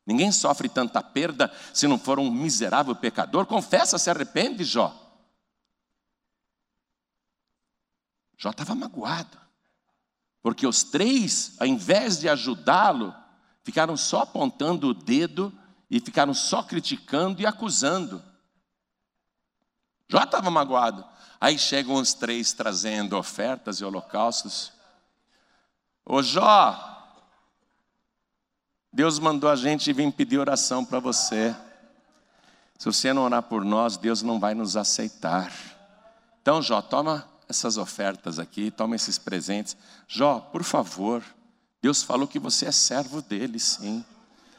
Ninguém sofre tanta perda se não for um miserável pecador. Confessa, se arrepende, Jó. Jó estava magoado. Porque os três, ao invés de ajudá-lo, ficaram só apontando o dedo e ficaram só criticando e acusando. Jó estava magoado. Aí chegam os três trazendo ofertas e holocaustos. Ô Jó, Deus mandou a gente vir pedir oração para você. Se você não orar por nós, Deus não vai nos aceitar. Então, Jó, toma essas ofertas aqui, toma esses presentes. Jó, por favor, Deus falou que você é servo dele, sim.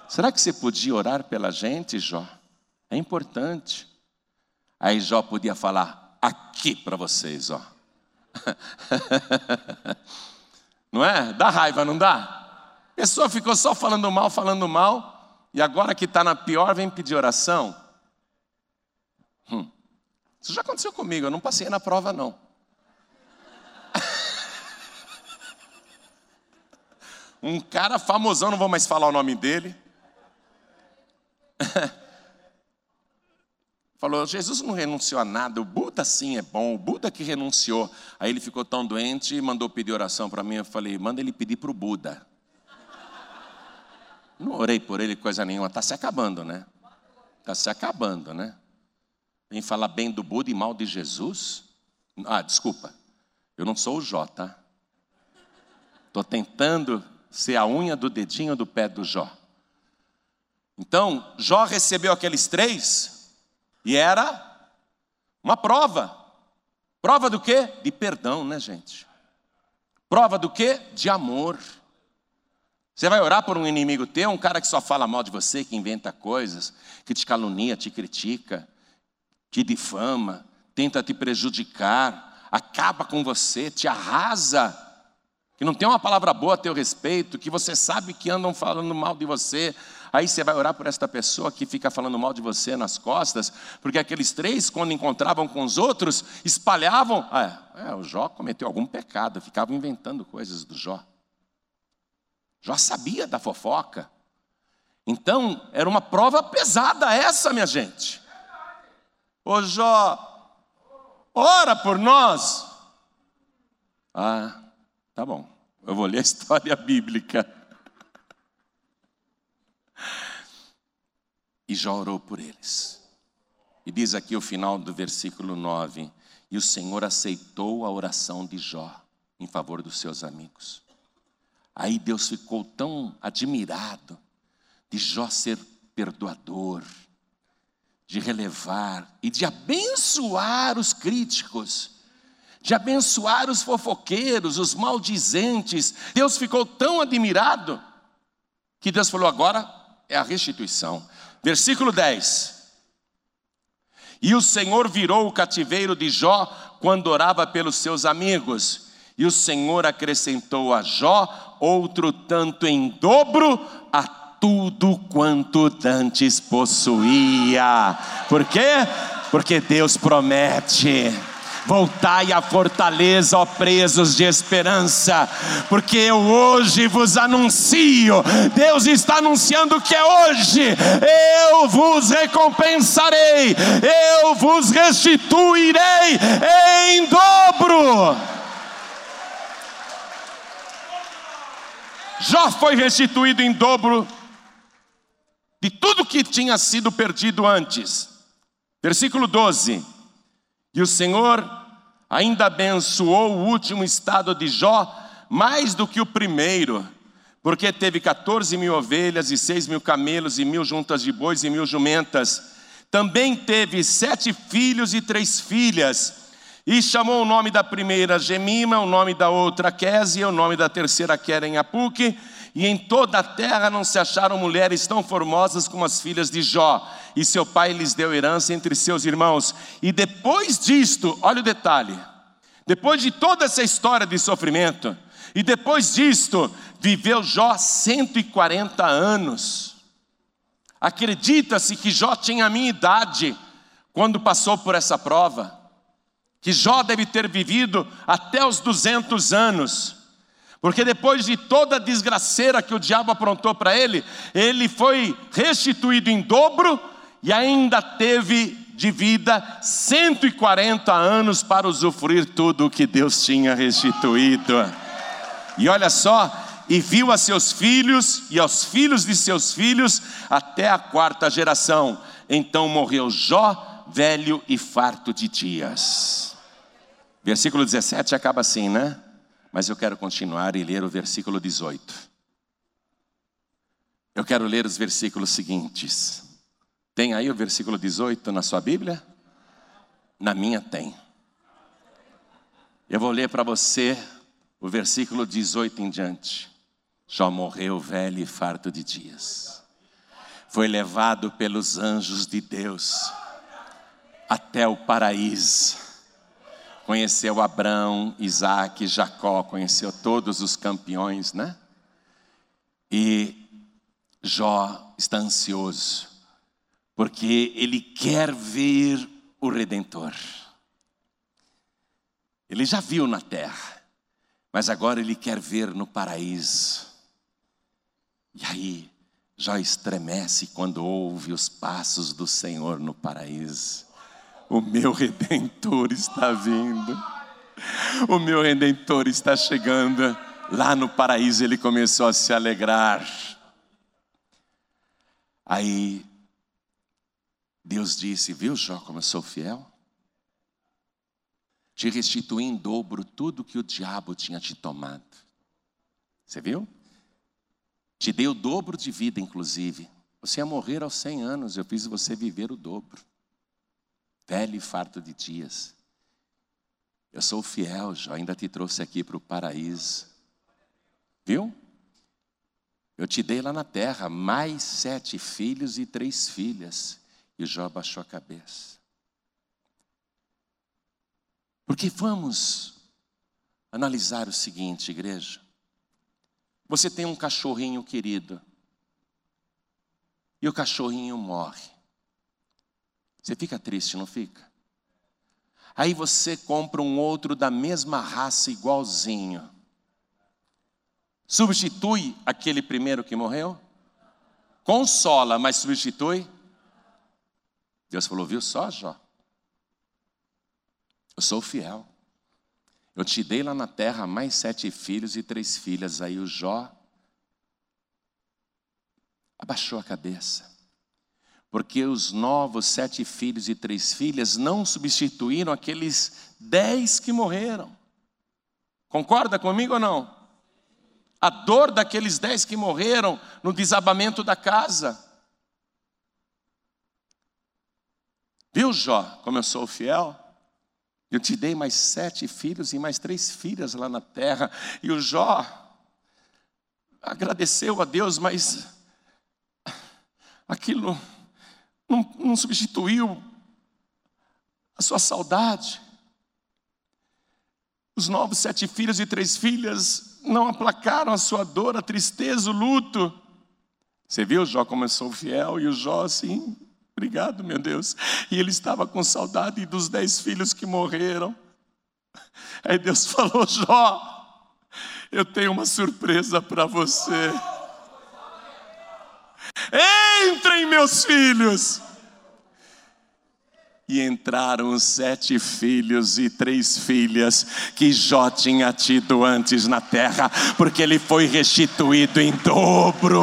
Será que você podia orar pela gente, Jó? É importante. Aí Jó podia falar aqui para vocês, ó. [LAUGHS] não é? Dá raiva, não dá? Pessoa ficou só falando mal, falando mal, e agora que está na pior, vem pedir oração. Hum. Isso já aconteceu comigo, eu não passei na prova, não. [LAUGHS] Um cara famosão, não vou mais falar o nome dele. [LAUGHS] Falou, Jesus não renunciou a nada, o Buda sim é bom, o Buda que renunciou. Aí ele ficou tão doente e mandou pedir oração para mim. Eu falei, manda ele pedir para o Buda. Não orei por ele coisa nenhuma, está se acabando, né? Está se acabando, né? Vem falar bem do Buda e mal de Jesus? Ah, desculpa, eu não sou o Jó, tá? Estou tentando ser a unha do dedinho do pé do Jó. Então, Jó recebeu aqueles três e era uma prova. Prova do quê? De perdão, né, gente? Prova do quê? De amor. Você vai orar por um inimigo teu, um cara que só fala mal de você, que inventa coisas, que te calunia, te critica, te difama, tenta te prejudicar, acaba com você, te arrasa que não tem uma palavra boa a teu respeito, que você sabe que andam falando mal de você, aí você vai orar por esta pessoa que fica falando mal de você nas costas, porque aqueles três, quando encontravam com os outros, espalhavam. Ah, é, o Jó cometeu algum pecado, ficavam inventando coisas do Jó. Jó sabia da fofoca. Então, era uma prova pesada essa, minha gente. Ô Jó, ora por nós. Ah, Tá bom, eu vou ler a [LAUGHS] história bíblica. E Jó orou por eles. E diz aqui o final do versículo 9: E o Senhor aceitou a oração de Jó em favor dos seus amigos. Aí Deus ficou tão admirado de Jó ser perdoador, de relevar e de abençoar os críticos de abençoar os fofoqueiros, os maldizentes. Deus ficou tão admirado que Deus falou: agora é a restituição. Versículo 10. E o Senhor virou o cativeiro de Jó quando orava pelos seus amigos. E o Senhor acrescentou a Jó outro tanto em dobro a tudo quanto dantes possuía. Por quê? Porque Deus promete Voltai à fortaleza, ó presos de esperança, porque eu hoje vos anuncio, Deus está anunciando que é hoje, eu vos recompensarei, eu vos restituirei em dobro. Jó foi restituído em dobro de tudo que tinha sido perdido antes. Versículo 12: E o Senhor ainda abençoou o último estado de Jó mais do que o primeiro, porque teve 14 mil ovelhas e seis mil camelos e mil juntas de bois e mil jumentas. Também teve sete filhos e três filhas. E chamou o nome da primeira Gemima, o nome da outra Késia, o nome da terceira Queren Apuque, e em toda a terra não se acharam mulheres tão formosas como as filhas de Jó, e seu pai lhes deu herança entre seus irmãos. E depois disto, olha o detalhe, depois de toda essa história de sofrimento, e depois disto, viveu Jó 140 anos. Acredita-se que Jó tinha a minha idade quando passou por essa prova, que Jó deve ter vivido até os 200 anos. Porque depois de toda a desgraceira que o diabo aprontou para ele, ele foi restituído em dobro e ainda teve de vida 140 anos para usufruir tudo o que Deus tinha restituído. E olha só, e viu a seus filhos e aos filhos de seus filhos até a quarta geração. Então morreu Jó, velho e farto de dias. Versículo 17 acaba assim, né? Mas eu quero continuar e ler o versículo 18. Eu quero ler os versículos seguintes. Tem aí o versículo 18 na sua Bíblia? Na minha tem. Eu vou ler para você o versículo 18 em diante. Já morreu velho e farto de dias. Foi levado pelos anjos de Deus até o paraíso conheceu Abraão, Isaac, Jacó, conheceu todos os campeões, né? E Jó está ansioso, porque ele quer ver o Redentor. Ele já viu na terra, mas agora ele quer ver no paraíso. E aí, Jó estremece quando ouve os passos do Senhor no paraíso. O meu redentor está vindo. O meu redentor está chegando. Lá no paraíso ele começou a se alegrar. Aí Deus disse: Viu, Jó, como eu sou fiel? Te restituí em dobro tudo que o diabo tinha te tomado. Você viu? Te dei o dobro de vida, inclusive. Você ia morrer aos 100 anos, eu fiz você viver o dobro velho e farto de dias. Eu sou fiel, Jó, ainda te trouxe aqui para o paraíso. Viu? Eu te dei lá na terra mais sete filhos e três filhas. E Jó baixou a cabeça. Porque vamos analisar o seguinte, igreja. Você tem um cachorrinho querido. E o cachorrinho morre. Você fica triste, não fica? Aí você compra um outro da mesma raça, igualzinho. Substitui aquele primeiro que morreu? Consola, mas substitui? Deus falou: viu só, Jó? Eu sou fiel. Eu te dei lá na terra mais sete filhos e três filhas. Aí o Jó abaixou a cabeça porque os novos sete filhos e três filhas não substituíram aqueles dez que morreram. Concorda comigo ou não? A dor daqueles dez que morreram no desabamento da casa. Viu, Jó, como eu sou fiel? Eu te dei mais sete filhos e mais três filhas lá na terra. E o Jó agradeceu a Deus, mas aquilo não, não substituiu a sua saudade. Os novos sete filhos e três filhas não aplacaram a sua dor, a tristeza, o luto. Você viu, Jó começou fiel e o Jó assim, obrigado, meu Deus. E ele estava com saudade dos dez filhos que morreram. Aí Deus [LAUGHS] falou: Jó, eu tenho uma surpresa para você. Entrem, meus filhos. E entraram sete filhos e três filhas que Jó tinha tido antes na terra, porque ele foi restituído em dobro.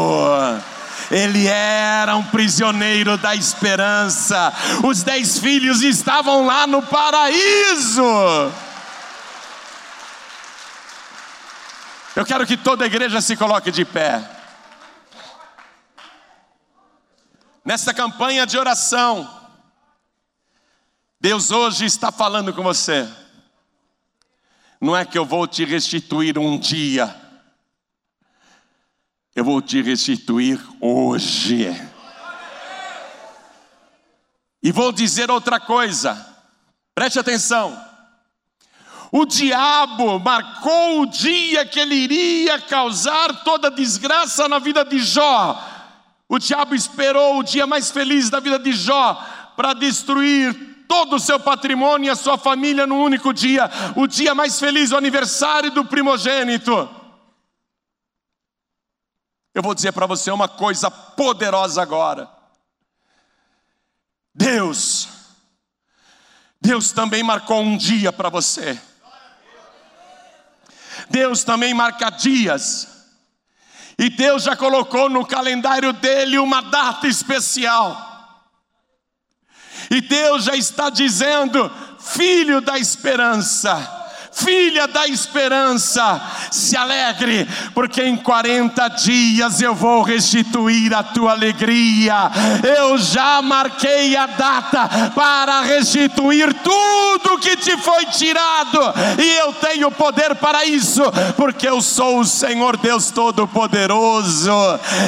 Ele era um prisioneiro da esperança. Os dez filhos estavam lá no paraíso. Eu quero que toda a igreja se coloque de pé. Nessa campanha de oração, Deus hoje está falando com você. Não é que eu vou te restituir um dia, eu vou te restituir hoje. E vou dizer outra coisa, preste atenção. O diabo marcou o dia que ele iria causar toda desgraça na vida de Jó. O diabo esperou o dia mais feliz da vida de Jó para destruir todo o seu patrimônio e a sua família num único dia, o dia mais feliz, o aniversário do primogênito. Eu vou dizer para você uma coisa poderosa agora. Deus, Deus também marcou um dia para você. Deus também marca dias. E Deus já colocou no calendário dele uma data especial. E Deus já está dizendo: filho da esperança, filha da esperança, se alegre, porque em 40 dias eu vou restituir a tua alegria. Eu já marquei a data para restituir tudo que te foi tirado, e eu tenho poder para isso, porque eu sou o Senhor Deus Todo-Poderoso.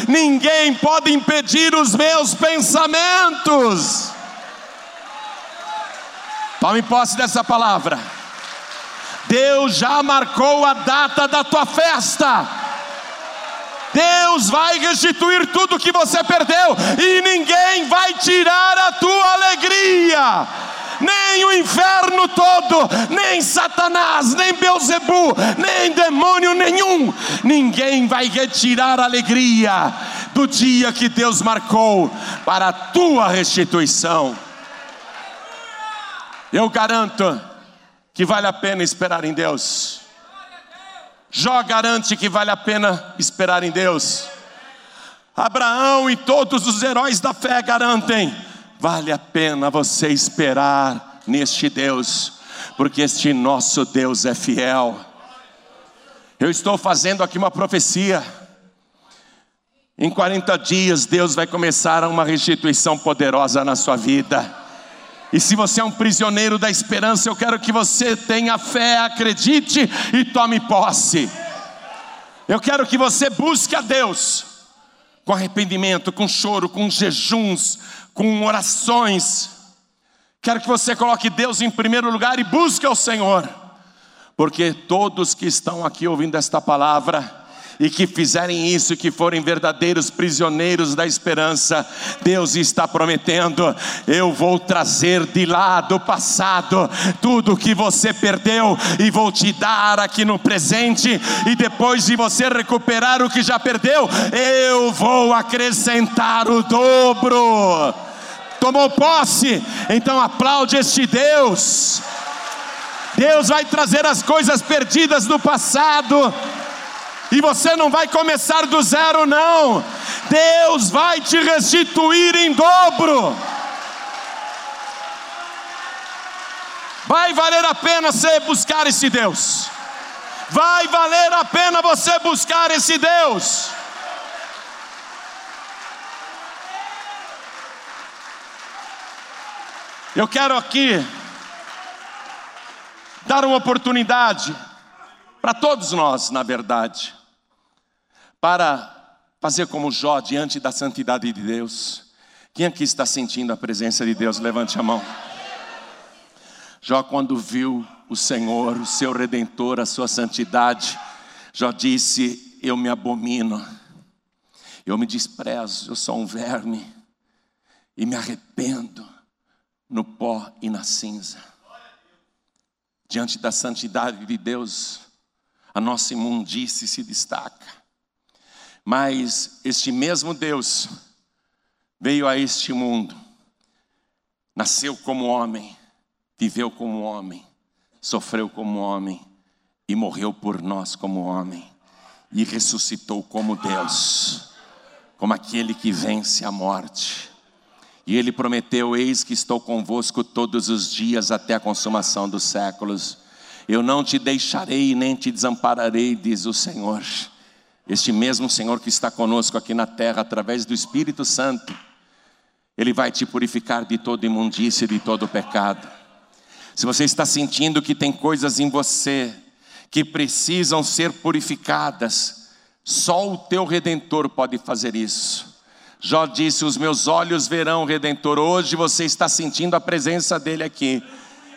Ninguém pode impedir os meus pensamentos. Tome posse dessa palavra. Deus já marcou a data da tua festa. Deus vai restituir tudo que você perdeu e ninguém vai tirar a tua alegria. Nem o inferno todo, nem Satanás, nem Beuzebu, nem demônio nenhum, ninguém vai retirar a alegria do dia que Deus marcou para a tua restituição. Eu garanto que vale a pena esperar em Deus. Jó garante que vale a pena esperar em Deus. Abraão e todos os heróis da fé garantem: vale a pena você esperar neste Deus, porque este nosso Deus é fiel. Eu estou fazendo aqui uma profecia. Em 40 dias, Deus vai começar uma restituição poderosa na sua vida. E se você é um prisioneiro da esperança, eu quero que você tenha fé, acredite e tome posse. Eu quero que você busque a Deus com arrependimento, com choro, com jejuns, com orações. Quero que você coloque Deus em primeiro lugar e busque ao Senhor, porque todos que estão aqui ouvindo esta palavra, e que fizerem isso, que forem verdadeiros prisioneiros da esperança, Deus está prometendo: eu vou trazer de lá do passado tudo que você perdeu e vou te dar aqui no presente, e depois de você recuperar o que já perdeu, eu vou acrescentar o dobro. Tomou posse? Então aplaude este Deus. Deus vai trazer as coisas perdidas do passado e você não vai começar do zero, não. Deus vai te restituir em dobro. Vai valer a pena você buscar esse Deus. Vai valer a pena você buscar esse Deus. Eu quero aqui dar uma oportunidade para todos nós, na verdade para fazer como Jó diante da santidade de Deus. Quem aqui está sentindo a presença de Deus? Levante a mão. Jó, quando viu o Senhor, o seu redentor, a sua santidade, Jó disse: Eu me abomino, eu me desprezo, eu sou um verme, e me arrependo no pó e na cinza. diante da santidade de Deus, a nossa imundície se destaca. Mas este mesmo Deus veio a este mundo, nasceu como homem, viveu como homem, sofreu como homem e morreu por nós como homem e ressuscitou como Deus, como aquele que vence a morte. E ele prometeu: Eis que estou convosco todos os dias até a consumação dos séculos. Eu não te deixarei nem te desampararei, diz o Senhor. Este mesmo Senhor que está conosco aqui na terra, através do Espírito Santo, Ele vai te purificar de toda imundícia e de todo pecado. Se você está sentindo que tem coisas em você que precisam ser purificadas, só o teu redentor pode fazer isso. Jó disse: Os meus olhos verão o redentor. Hoje você está sentindo a presença dele aqui.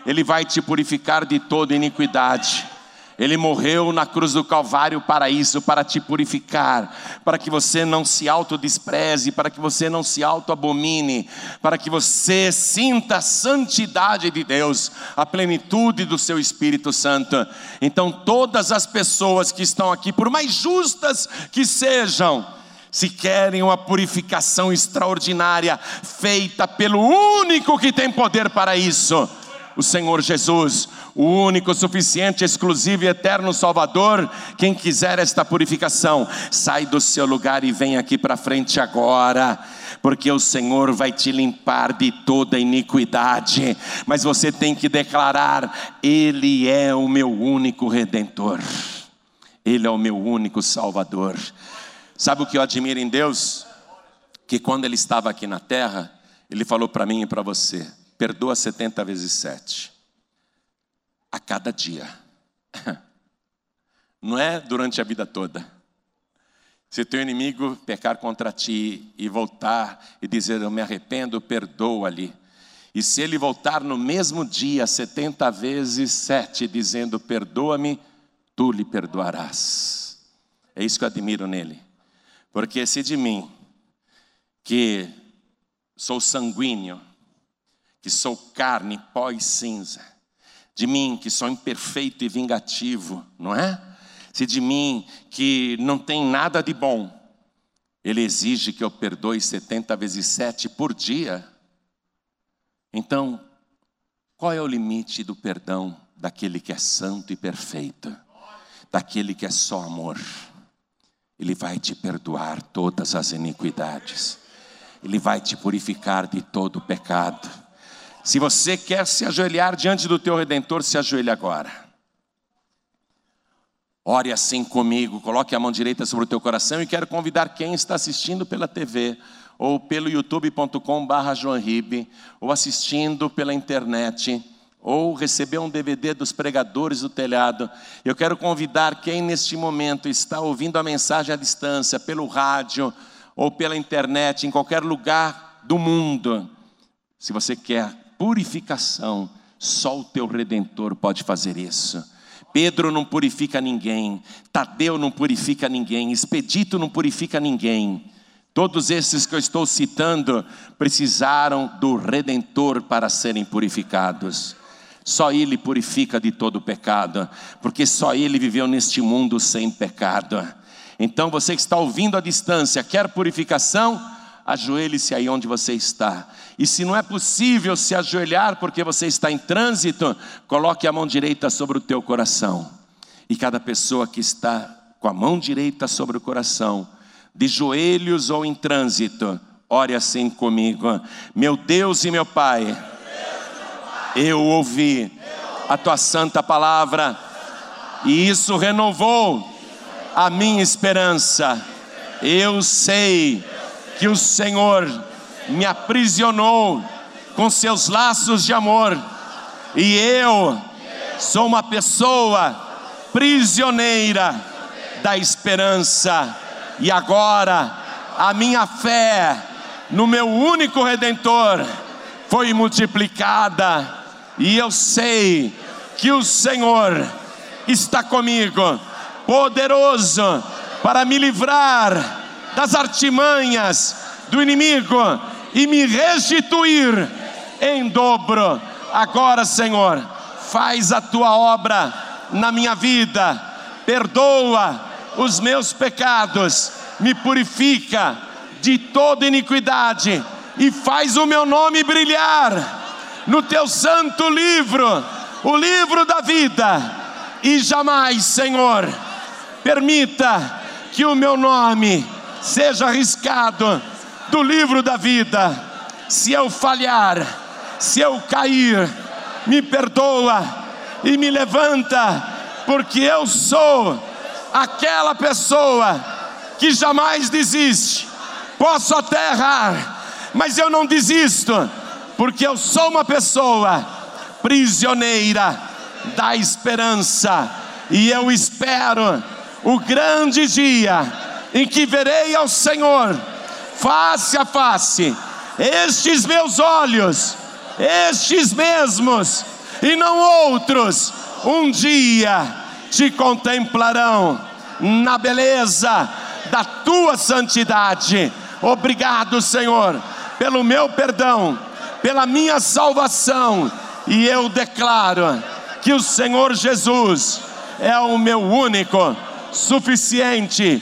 Ele vai te purificar de toda iniquidade. Ele morreu na cruz do Calvário para isso, para te purificar, para que você não se autodespreze, para que você não se autoabomine, para que você sinta a santidade de Deus, a plenitude do seu Espírito Santo. Então, todas as pessoas que estão aqui, por mais justas que sejam, se querem uma purificação extraordinária, feita pelo único que tem poder para isso, o Senhor Jesus, o único, suficiente, exclusivo e eterno Salvador. Quem quiser esta purificação, sai do seu lugar e vem aqui para frente agora porque o Senhor vai te limpar de toda iniquidade, mas você tem que declarar: Ele é o meu único redentor, Ele é o meu único Salvador. Sabe o que eu admiro em Deus? Que quando Ele estava aqui na terra, Ele falou para mim e para você: perdoa 70 vezes 7 a cada dia. [LAUGHS] Não é durante a vida toda. Se teu inimigo pecar contra ti e voltar e dizer eu me arrependo, perdoa-lhe. E se ele voltar no mesmo dia, 70 vezes 7, dizendo perdoa-me, tu lhe perdoarás. É isso que eu admiro nele. Porque se de mim, que sou sanguíneo, que sou carne, pó e cinza, de mim que sou imperfeito e vingativo, não é? Se de mim que não tem nada de bom, ele exige que eu perdoe 70 vezes 7 por dia. Então, qual é o limite do perdão daquele que é santo e perfeito? Daquele que é só amor. Ele vai te perdoar todas as iniquidades. Ele vai te purificar de todo pecado. Se você quer se ajoelhar diante do teu redentor, se ajoelhe agora. Ore assim comigo, coloque a mão direita sobre o teu coração e quero convidar quem está assistindo pela TV ou pelo youtube.com/joanribe ou assistindo pela internet ou receber um DVD dos pregadores do telhado. Eu quero convidar quem neste momento está ouvindo a mensagem à distância, pelo rádio ou pela internet, em qualquer lugar do mundo. Se você quer purificação, só o teu redentor pode fazer isso. Pedro não purifica ninguém, Tadeu não purifica ninguém, Expedito não purifica ninguém. Todos esses que eu estou citando precisaram do redentor para serem purificados. Só Ele purifica de todo pecado, porque só Ele viveu neste mundo sem pecado. Então você que está ouvindo à distância, quer purificação? Ajoelhe-se aí onde você está. E se não é possível se ajoelhar porque você está em trânsito, coloque a mão direita sobre o teu coração. E cada pessoa que está com a mão direita sobre o coração, de joelhos ou em trânsito, ore assim comigo: Meu Deus e meu Pai, eu ouvi a tua santa palavra, e isso renovou a minha esperança. Eu sei que o Senhor me aprisionou com seus laços de amor, e eu sou uma pessoa prisioneira da esperança, e agora a minha fé no meu único redentor foi multiplicada, e eu sei que o Senhor está comigo, poderoso para me livrar das artimanhas do inimigo e me restituir em dobro. Agora, Senhor, faz a tua obra na minha vida, perdoa os meus pecados, me purifica de toda iniquidade e faz o meu nome brilhar no teu santo livro, o livro da vida. E jamais, Senhor, permita que o meu nome seja arriscado do livro da vida. Se eu falhar, se eu cair, me perdoa e me levanta, porque eu sou aquela pessoa que jamais desiste. Posso até errar, mas eu não desisto, porque eu sou uma pessoa prisioneira da esperança, e eu espero o grande dia em que verei ao Senhor face a face, estes meus olhos, estes mesmos e não outros, um dia te contemplarão na beleza da tua santidade. Obrigado, Senhor, pelo meu perdão, pela minha salvação, e eu declaro que o Senhor Jesus é o meu único, suficiente,